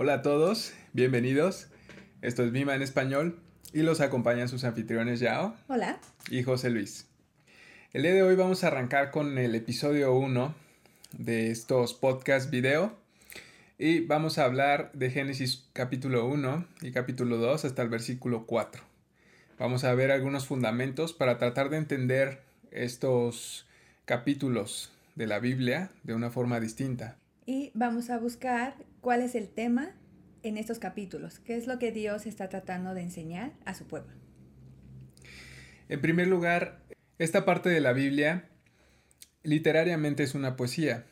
Hola a todos, bienvenidos. Esto es Vima en español y los acompañan sus anfitriones Yao. Hola. Y José Luis. El día de hoy vamos a arrancar con el episodio 1 de estos podcast video y vamos a hablar de Génesis capítulo 1 y capítulo 2 hasta el versículo 4. Vamos a ver algunos fundamentos para tratar de entender estos capítulos de la Biblia de una forma distinta. Y vamos a buscar cuál es el tema en estos capítulos, qué es lo que Dios está tratando de enseñar a su pueblo. En primer lugar, esta parte de la Biblia literariamente es una poesía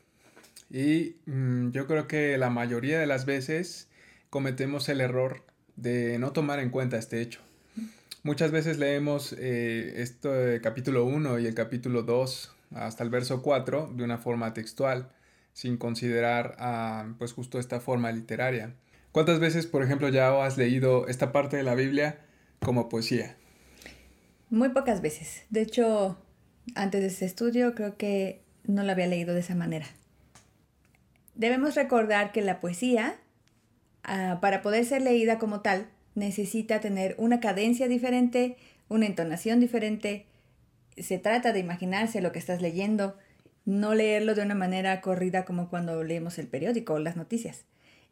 y mm, yo creo que la mayoría de las veces cometemos el error de no tomar en cuenta este hecho. Muchas veces leemos eh, este capítulo 1 y el capítulo 2 hasta el verso 4 de una forma textual, sin considerar ah, pues justo esta forma literaria. ¿Cuántas veces, por ejemplo, ya has leído esta parte de la Biblia como poesía? Muy pocas veces. De hecho, antes de este estudio creo que no la había leído de esa manera. Debemos recordar que la poesía, ah, para poder ser leída como tal, necesita tener una cadencia diferente, una entonación diferente. Se trata de imaginarse lo que estás leyendo, no leerlo de una manera corrida como cuando leemos el periódico o las noticias.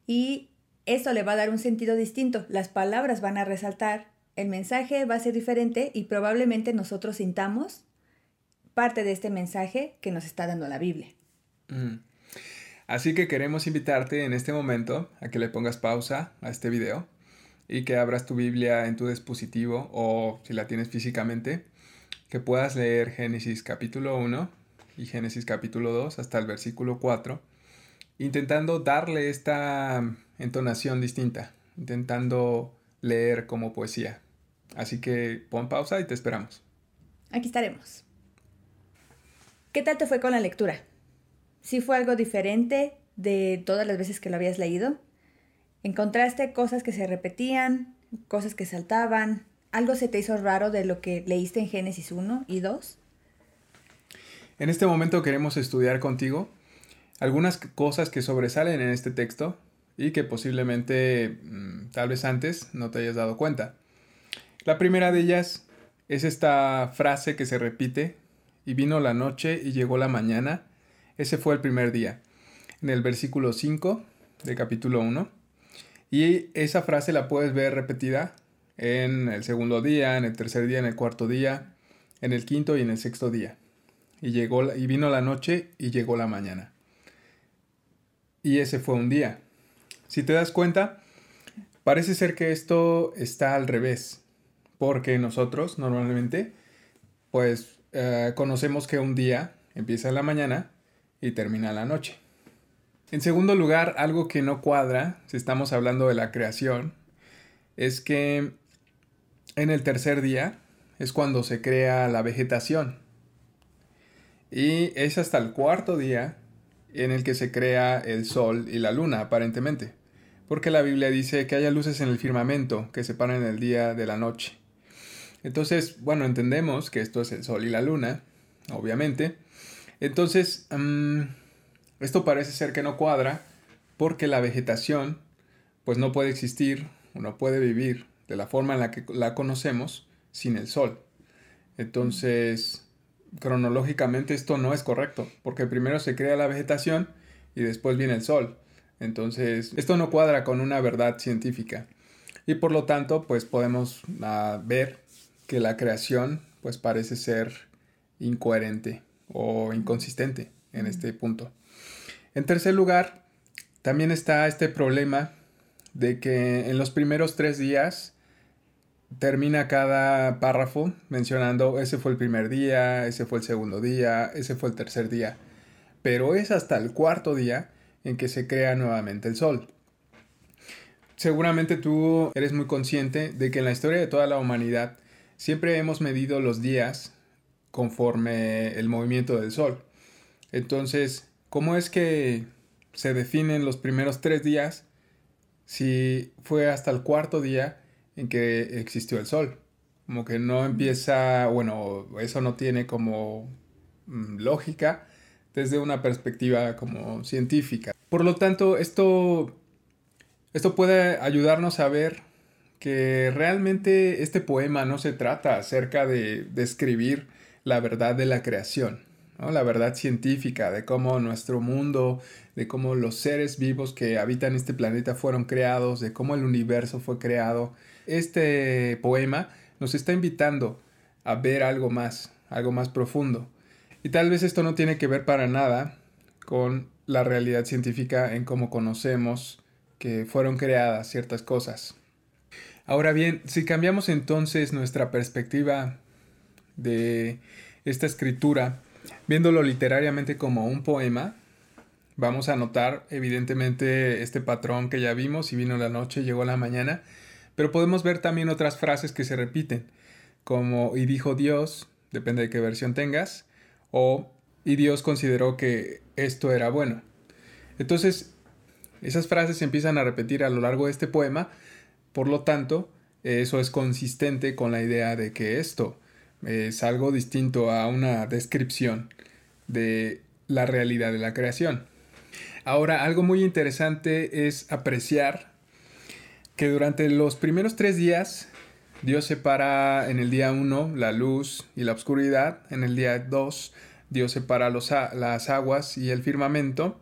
Y esto le va a dar un sentido distinto. Las palabras van a resaltar, el mensaje va a ser diferente y probablemente nosotros sintamos parte de este mensaje que nos está dando la Biblia. Mm. Así que queremos invitarte en este momento a que le pongas pausa a este video y que abras tu Biblia en tu dispositivo o si la tienes físicamente, que puedas leer Génesis capítulo 1 y Génesis capítulo 2 hasta el versículo 4, intentando darle esta entonación distinta, intentando leer como poesía. Así que pon pausa y te esperamos. Aquí estaremos. ¿Qué tal te fue con la lectura? ¿Sí fue algo diferente de todas las veces que lo habías leído? ¿Encontraste cosas que se repetían, cosas que saltaban? ¿Algo se te hizo raro de lo que leíste en Génesis 1 y 2? En este momento queremos estudiar contigo algunas cosas que sobresalen en este texto y que posiblemente mm, tal vez antes no te hayas dado cuenta. La primera de ellas es esta frase que se repite, y vino la noche y llegó la mañana. Ese fue el primer día. En el versículo 5 de capítulo 1. Y esa frase la puedes ver repetida en el segundo día, en el tercer día, en el cuarto día, en el quinto y en el sexto día. Y, llegó, y vino la noche y llegó la mañana. Y ese fue un día. Si te das cuenta, parece ser que esto está al revés. Porque nosotros normalmente, pues, eh, conocemos que un día empieza la mañana y termina la noche. En segundo lugar, algo que no cuadra, si estamos hablando de la creación, es que en el tercer día es cuando se crea la vegetación. Y es hasta el cuarto día en el que se crea el sol y la luna, aparentemente. Porque la Biblia dice que haya luces en el firmamento que separan el día de la noche. Entonces, bueno, entendemos que esto es el sol y la luna, obviamente. Entonces, mm, esto parece ser que no cuadra porque la vegetación pues no puede existir o no puede vivir de la forma en la que la conocemos sin el sol. Entonces, cronológicamente esto no es correcto, porque primero se crea la vegetación y después viene el sol. Entonces, esto no cuadra con una verdad científica. Y por lo tanto, pues podemos ah, ver que la creación pues parece ser incoherente o inconsistente en este punto. En tercer lugar, también está este problema de que en los primeros tres días termina cada párrafo mencionando ese fue el primer día, ese fue el segundo día, ese fue el tercer día. Pero es hasta el cuarto día en que se crea nuevamente el sol. Seguramente tú eres muy consciente de que en la historia de toda la humanidad siempre hemos medido los días conforme el movimiento del sol. Entonces, ¿Cómo es que se definen los primeros tres días si fue hasta el cuarto día en que existió el sol? Como que no empieza, bueno, eso no tiene como mm, lógica desde una perspectiva como científica. Por lo tanto, esto Esto puede ayudarnos a ver que realmente este poema no se trata acerca de describir la verdad de la creación, la verdad científica de cómo nuestro mundo, de cómo los seres vivos que habitan este planeta fueron creados, de cómo el universo fue creado. Este poema nos está invitando a ver algo más, algo más profundo. Y tal vez esto no tiene que ver para nada con la realidad científica en cómo conocemos que fueron creadas ciertas cosas. Ahora bien, si cambiamos entonces nuestra perspectiva de esta escritura, viéndolo literariamente como un poema, vamos a notar evidentemente este patrón que ya vimos, y vino la noche, llegó la mañana, pero podemos ver también otras frases que se repiten, como y dijo Dios, depende de qué versión tengas, o y Dios consideró que esto era bueno. Entonces, esas frases se empiezan a repetir a lo largo de este poema, por lo tanto, eso es consistente con la idea de que esto es algo distinto a una descripción de la realidad de la creación. Ahora, algo muy interesante es apreciar que durante los primeros tres días Dios separa en el día 1 la luz y la oscuridad, en el día 2 Dios separa las aguas y el firmamento,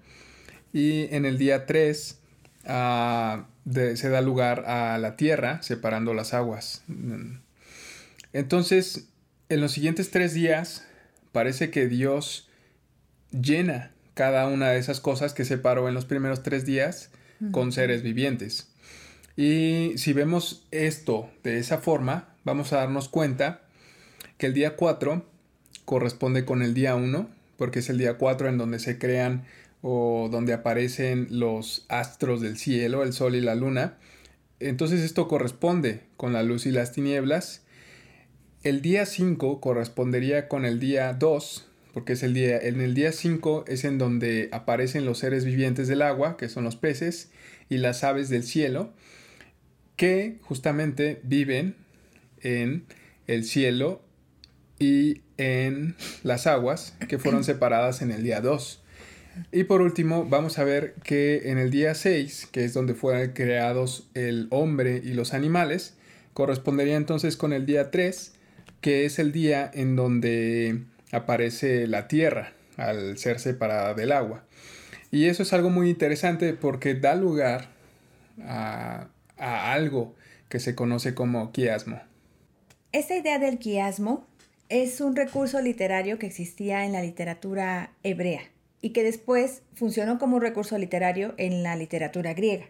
y en el día 3 ah, se da lugar a la tierra separando las aguas. Entonces, en los siguientes tres días parece que Dios llena cada una de esas cosas que separó en los primeros tres días con seres vivientes. Y si vemos esto de esa forma, vamos a darnos cuenta que el día 4 corresponde con el día 1, porque es el día 4 en donde se crean o donde aparecen los astros del cielo, el sol y la luna. Entonces esto corresponde con la luz y las tinieblas. El día 5 correspondería con el día 2, porque es el día, en el día 5 es en donde aparecen los seres vivientes del agua, que son los peces, y las aves del cielo, que justamente viven en el cielo y en las aguas, que fueron separadas en el día 2. Y por último, vamos a ver que en el día 6, que es donde fueron creados el hombre y los animales, correspondería entonces con el día 3, que es el día en donde aparece la tierra al ser separada del agua. Y eso es algo muy interesante porque da lugar a, algo que se conoce como quiasmo. Esta idea del quiasmo es un recurso literario que existía en la literatura hebrea y que después funcionó como recurso literario en la literatura griega.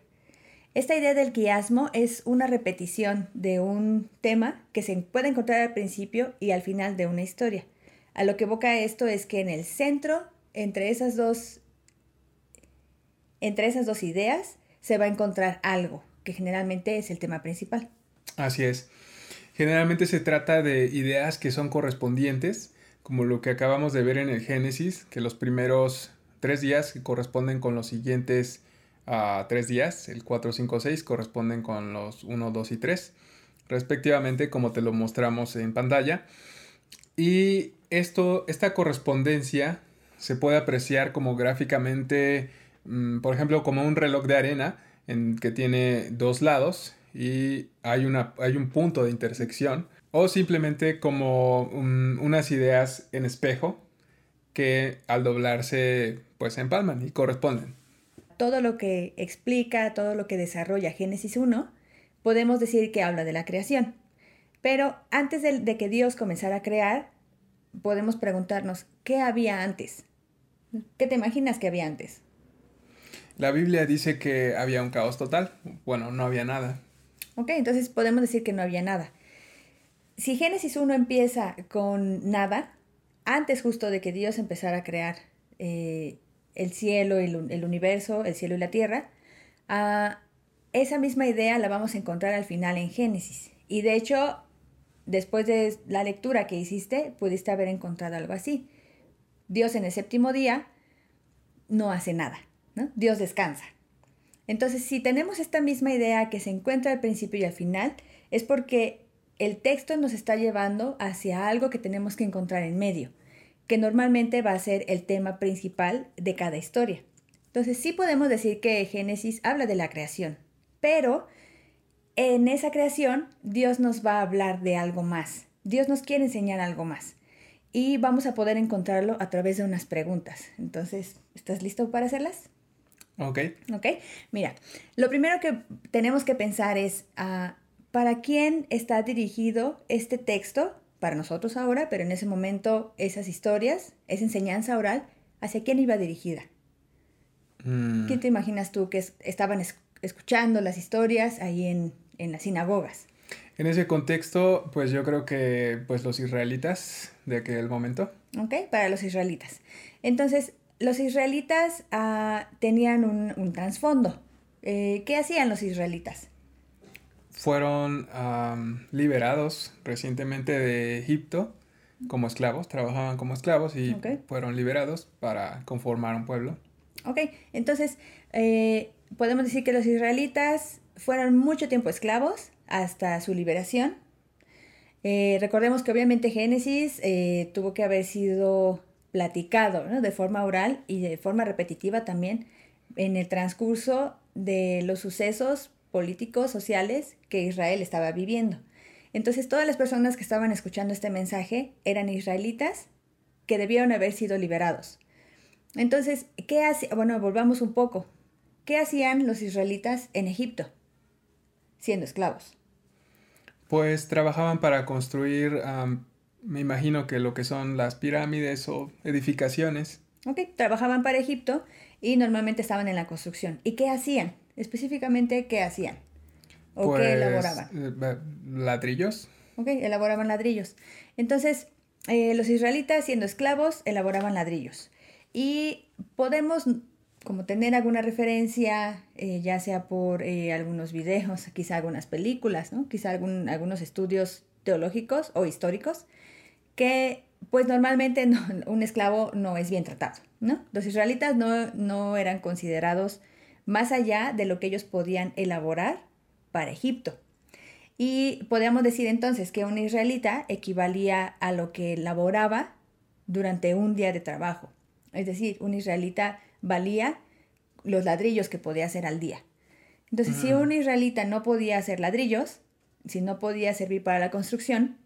Esta idea del quiasmo es una repetición de un tema que se puede encontrar al principio y al final de una historia. A lo que evoca esto es que en el centro, entre esas dos, entre esas dos ideas, se va a encontrar algo, que generalmente es el tema principal. Así es. Generalmente se trata de ideas que son correspondientes, como lo que acabamos de ver en el Génesis, que los primeros tres días corresponden con los siguientes uh, tres días, el 4, 5, 6 corresponden con los 1, 2 y 3, respectivamente como te lo mostramos en pantalla. Y esto, esta correspondencia se puede apreciar como gráficamente, mm, por ejemplo, como un reloj de arena en que tiene dos lados y hay, una, hay un punto de intersección, o simplemente como unas ideas en espejo que al doblarse pues empalman y corresponden. Todo lo que explica, todo lo que desarrolla Génesis 1, podemos decir que habla de la creación. Pero antes de, que Dios comenzara a crear, podemos preguntarnos, ¿qué había antes? ¿Qué te imaginas que había antes? La Biblia dice que había un caos total. Bueno, no había nada. Ok, entonces podemos decir que no había nada. Si Génesis 1 empieza con nada, antes justo de que Dios empezara a crear eh, el cielo, el, el, universo, el cielo y la tierra, uh, esa misma idea la vamos a encontrar al final en Génesis. Y de hecho, después de la lectura que hiciste, pudiste haber encontrado algo así. Dios en el séptimo día no hace nada, ¿no? Dios descansa. Entonces, si tenemos esta misma idea que se encuentra al principio y al final, es porque el texto nos está llevando hacia algo que tenemos que encontrar en medio, que normalmente va a ser el tema principal de cada historia. Entonces, sí podemos decir que Génesis habla de la creación, Pero en esa creación Dios nos va a hablar de algo más. Dios nos quiere enseñar algo más. Y vamos a poder encontrarlo a través de unas preguntas. Entonces, ¿estás listo para hacerlas? Ok. Ok. Mira, lo primero que tenemos que pensar es, ah, ¿para quién está dirigido este texto? Para nosotros ahora, pero en ese momento esas historias, esa enseñanza oral, ¿hacia quién iba dirigida? Mm, ¿Quién te imaginas tú que es- estaban es- escuchando las historias ahí en, en las sinagogas? En ese contexto, pues yo creo que pues los israelitas de aquel momento. ¿Ok? Para los israelitas. Entonces, los israelitas ah, tenían un, un trasfondo. Eh, ¿Qué hacían los israelitas? Fueron liberados recientemente de Egipto como esclavos, trabajaban como esclavos y fueron liberados para conformar un pueblo. Ok, entonces eh, podemos decir que los israelitas fueron mucho tiempo esclavos hasta su liberación. Eh, recordemos que obviamente Génesis eh, tuvo que haber sido platicado ¿no? de forma oral y de forma repetitiva también en el transcurso de los sucesos políticos, sociales que Israel estaba viviendo. Entonces todas las personas que estaban escuchando este mensaje eran israelitas que debieron haber sido liberados. Entonces, ¿qué hacían? Bueno, volvamos un poco. ¿Qué hacían los israelitas en Egipto? Siendo esclavos. Pues trabajaban para construir, me imagino que lo que son las pirámides o edificaciones. ¿Ok? Trabajaban para Egipto y normalmente estaban en la construcción. ¿Y qué hacían? Específicamente, ¿qué hacían? ¿O pues, qué elaboraban? eh, ladrillos. ¿Ok? Elaboraban ladrillos. Entonces, eh, los israelitas, siendo esclavos, elaboraban ladrillos. Y podemos como tener alguna referencia, eh, ya sea por eh, algunos videos, quizá algunas películas, ¿no? quizá algún- algunos estudios teológicos o históricos, que pues normalmente no- un esclavo no es bien tratado, ¿no? Los israelitas no, no eran considerados más allá de lo que ellos podían elaborar para Egipto. Y podríamos decir entonces que un israelita equivalía a lo que elaboraba durante un día de trabajo. Es decir, un israelita valía los ladrillos que podía hacer al día. Entonces, si un israelita no podía hacer ladrillos, si no podía servir para la construcción,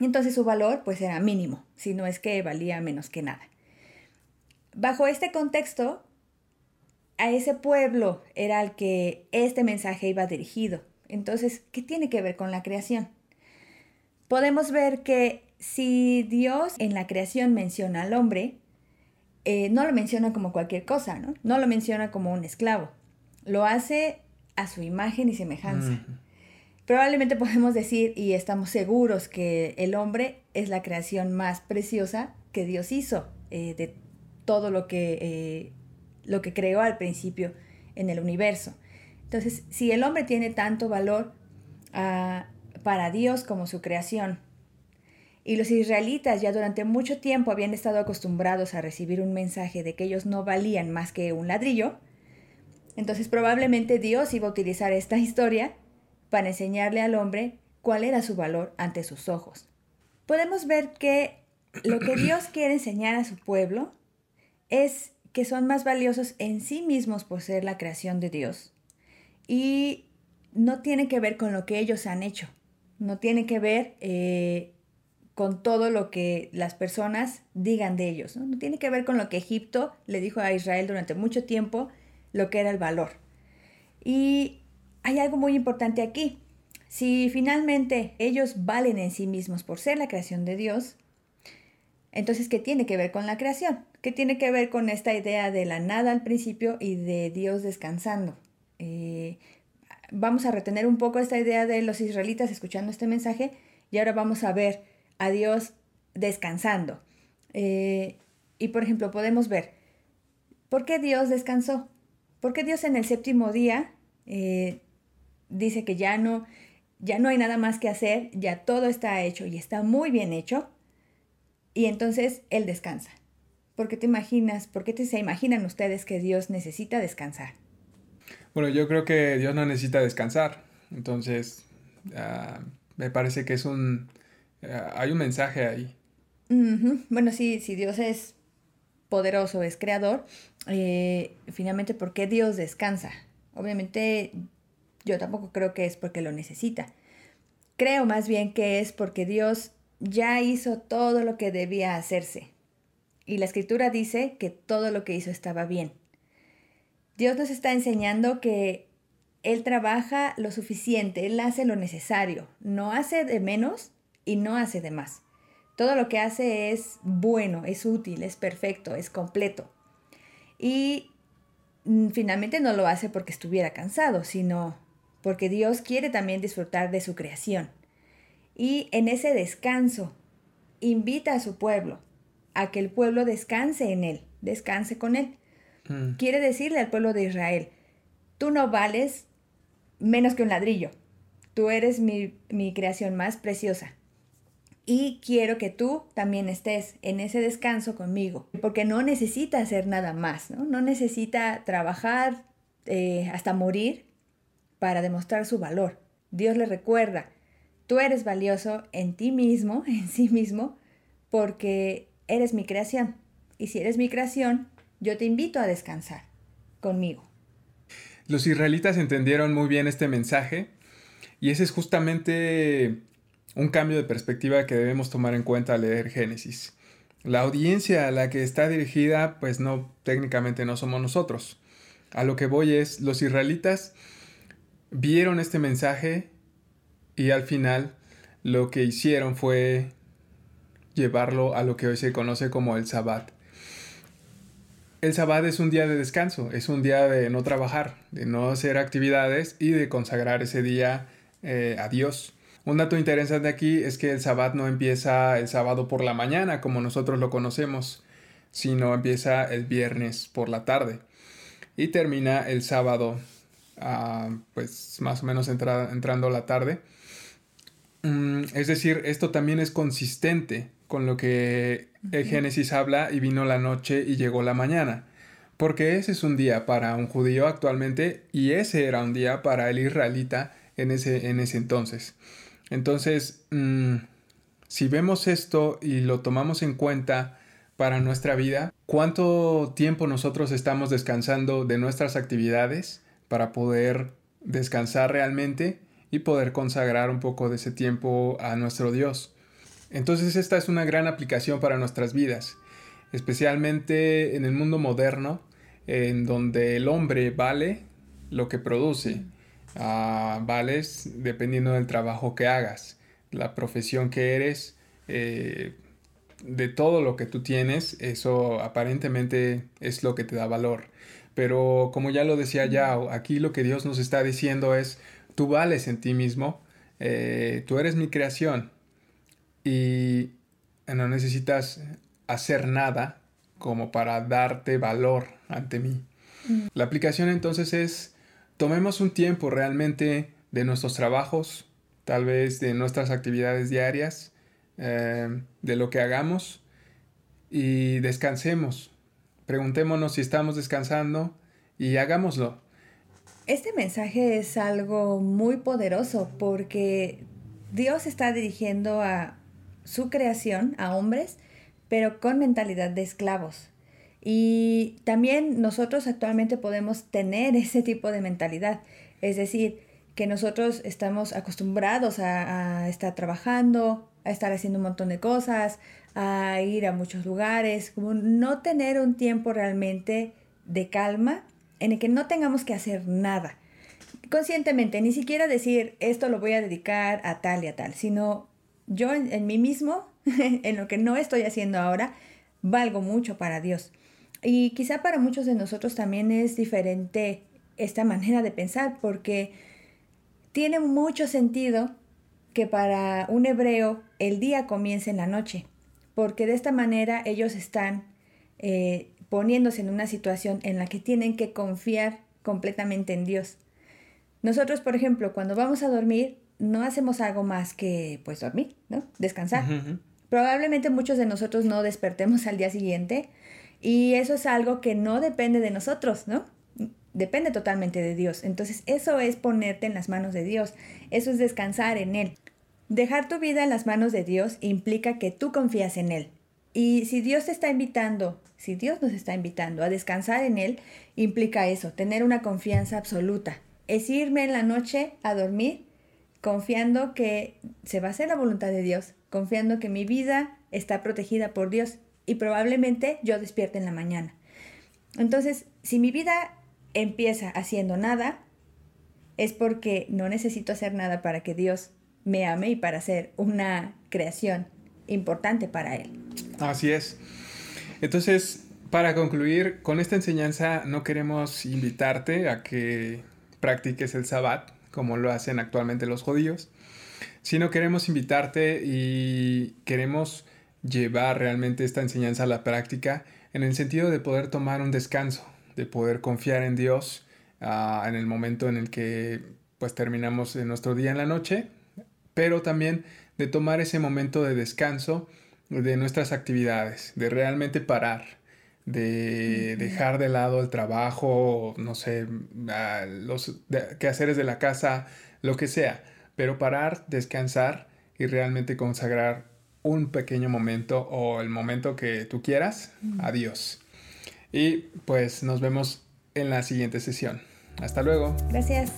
entonces su valor pues era mínimo, si no es que valía menos que nada. Bajo este contexto, a ese pueblo era al que este mensaje iba dirigido. Entonces, ¿qué tiene que ver con la creación? Podemos ver que si Dios en la creación menciona al hombre, eh, no lo menciona como cualquier cosa, ¿no? No lo menciona como un esclavo. Lo hace a su imagen y semejanza. Probablemente podemos decir y estamos seguros que el hombre es la creación más preciosa que Dios hizo eh, de todo lo que, eh, lo que creó al principio en el universo. Entonces, si el hombre tiene tanto valor ah, para Dios como su creación, y los israelitas ya durante mucho tiempo habían estado acostumbrados a recibir un mensaje de que ellos no valían más que un ladrillo, entonces probablemente Dios iba a utilizar esta historia para enseñarle al hombre cuál era su valor ante sus ojos. Podemos ver que lo que Dios quiere enseñar a su pueblo es que son más valiosos en sí mismos por ser la creación de Dios y no tiene que ver con lo que ellos han hecho, no tiene que ver eh, con todo lo que las personas digan de ellos, ¿no? no tiene que ver con lo que Egipto le dijo a Israel durante mucho tiempo, lo que era el valor. Y hay algo muy importante aquí. Si finalmente ellos valen en sí mismos por ser la creación de Dios, entonces, ¿qué tiene que ver con la creación? ¿Qué tiene que ver con esta idea de la nada al principio y de Dios descansando? Eh, vamos a retener un poco esta idea de los israelitas escuchando este mensaje y ahora vamos a ver a Dios descansando. Eh, y por ejemplo, podemos ver, ¿por qué Dios descansó? ¿Por qué Dios en el séptimo día eh, dice que ya no, ya no hay nada más que hacer, ya todo está hecho y está muy bien hecho? Y entonces Él descansa. ¿Por qué te imaginas, por qué te, se imaginan ustedes que Dios necesita descansar? Bueno, yo creo que Dios no necesita descansar. Entonces, ah, me parece que es un... ah, hay un mensaje ahí. Bueno, sí, si Dios es poderoso, es creador, eh, finalmente, ¿por qué Dios descansa? Obviamente, Yo tampoco creo que es porque lo necesita. Creo más bien que es porque Dios ya hizo todo lo que debía hacerse. Y la escritura dice que todo lo que hizo estaba bien. Dios nos está enseñando que Él trabaja lo suficiente, Él hace lo necesario, no hace de menos y no hace de más. Todo lo que hace es bueno, es útil, es perfecto, es completo. Y mm, finalmente no lo hace porque estuviera cansado, sino porque Dios quiere también disfrutar de su creación. Y en ese descanso invita a su pueblo a que el pueblo descanse en él, descanse con él. Mm. Quiere decirle al pueblo de Israel, tú no vales menos que un ladrillo, tú eres mi, mi creación más preciosa. Y quiero que tú también estés en ese descanso conmigo, porque no necesita hacer nada más, ¿no? No necesita trabajar eh, hasta morir para demostrar su valor. Dios le recuerda, tú eres valioso en ti mismo, en sí mismo, porque eres mi creación. Y si eres mi creación, yo te invito a descansar conmigo. Los israelitas entendieron muy bien este mensaje y ese es justamente un cambio de perspectiva que debemos tomar en cuenta al leer Génesis. La audiencia a la que está dirigida, pues no, técnicamente no somos nosotros. A lo que voy es, los israelitas vieron este mensaje y al final lo que hicieron fue llevarlo a lo que hoy se conoce como el Sabbat. El Sabbat es un día de descanso, es un día de no trabajar, de no hacer actividades y de consagrar ese día eh, a Dios. Un dato interesante aquí es que el Sabbat no empieza el sábado por la mañana como nosotros lo conocemos, sino empieza el viernes por la tarde y termina el sábado, ah, pues más o menos entrando la tarde. Mm, es decir, esto también es consistente con lo que el Génesis habla y vino la noche y llegó la mañana. Porque ese es un día para un judío actualmente y ese era un día para el israelita en ese, en ese entonces. Entonces, mm, si vemos esto y lo tomamos en cuenta para nuestra vida, ¿cuánto tiempo nosotros estamos descansando de nuestras actividades para poder descansar realmente y poder consagrar un poco de ese tiempo a nuestro Dios? Entonces esta es una gran aplicación para nuestras vidas, especialmente en el mundo moderno, en donde el hombre vale lo que produce. Ah, vales dependiendo del trabajo que hagas, la profesión que eres, eh, de todo lo que tú tienes, eso aparentemente es lo que te da valor. Pero como ya lo decía ya, aquí lo que Dios nos está diciendo es, tú vales en ti mismo, eh, tú eres mi creación, y no necesitas hacer nada como para darte valor ante mí. Mm. La aplicación entonces es, tomemos un tiempo realmente de nuestros trabajos, tal vez de nuestras actividades diarias, eh, de lo que hagamos y descansemos. Preguntémonos si estamos descansando y hagámoslo. Este mensaje es algo muy poderoso porque Dios está dirigiendo a su creación a hombres, pero con mentalidad de esclavos. Y también nosotros actualmente podemos tener ese tipo de mentalidad, es decir, que nosotros estamos acostumbrados a, estar trabajando, a estar haciendo un montón de cosas, a ir a muchos lugares, como no tener un tiempo realmente de calma en el que no tengamos que hacer nada conscientemente, ni siquiera decir esto lo voy a dedicar a tal y a tal, sino yo en, mí mismo, en lo que no estoy haciendo ahora, valgo mucho para Dios. Y quizá para muchos de nosotros también es diferente esta manera de pensar, porque tiene mucho sentido que para un hebreo el día comience en la noche, porque de esta manera ellos están eh, poniéndose en una situación en la que tienen que confiar completamente en Dios. Nosotros, por ejemplo, cuando vamos a dormir, no hacemos algo más que pues dormir, ¿no? Descansar. Probablemente muchos de nosotros no despertemos al día siguiente y eso es algo que no depende de nosotros, ¿no? Depende totalmente de Dios. Entonces eso es ponerte en las manos de Dios, eso es descansar en Él. Dejar tu vida en las manos de Dios implica que tú confías en Él. Y si Dios te está invitando, si Dios nos está invitando a descansar en Él, implica eso, tener una confianza absoluta es irme en la noche a dormir confiando que se va a hacer la voluntad de Dios, confiando que mi vida está protegida por Dios y probablemente yo despierte en la mañana. Entonces, si mi vida empieza haciendo nada, es porque no necesito hacer nada para que Dios me ame y para ser una creación importante para Él. Así es. Entonces, para concluir, con esta enseñanza no queremos invitarte a que practiques el sabbat como lo hacen actualmente los judíos, sino queremos invitarte y queremos llevar realmente esta enseñanza a la práctica en el sentido de poder tomar un descanso, de poder confiar en Dios ah, en el momento en el que pues terminamos nuestro día en la noche, pero también de tomar ese momento de descanso de nuestras actividades, de realmente parar, de dejar de lado el trabajo, no sé, los quehaceres de la casa, lo que sea, pero parar, descansar y realmente consagrar un pequeño momento o el momento que tú quieras a Dios. Y pues nos vemos en la siguiente sesión. Hasta luego. Gracias.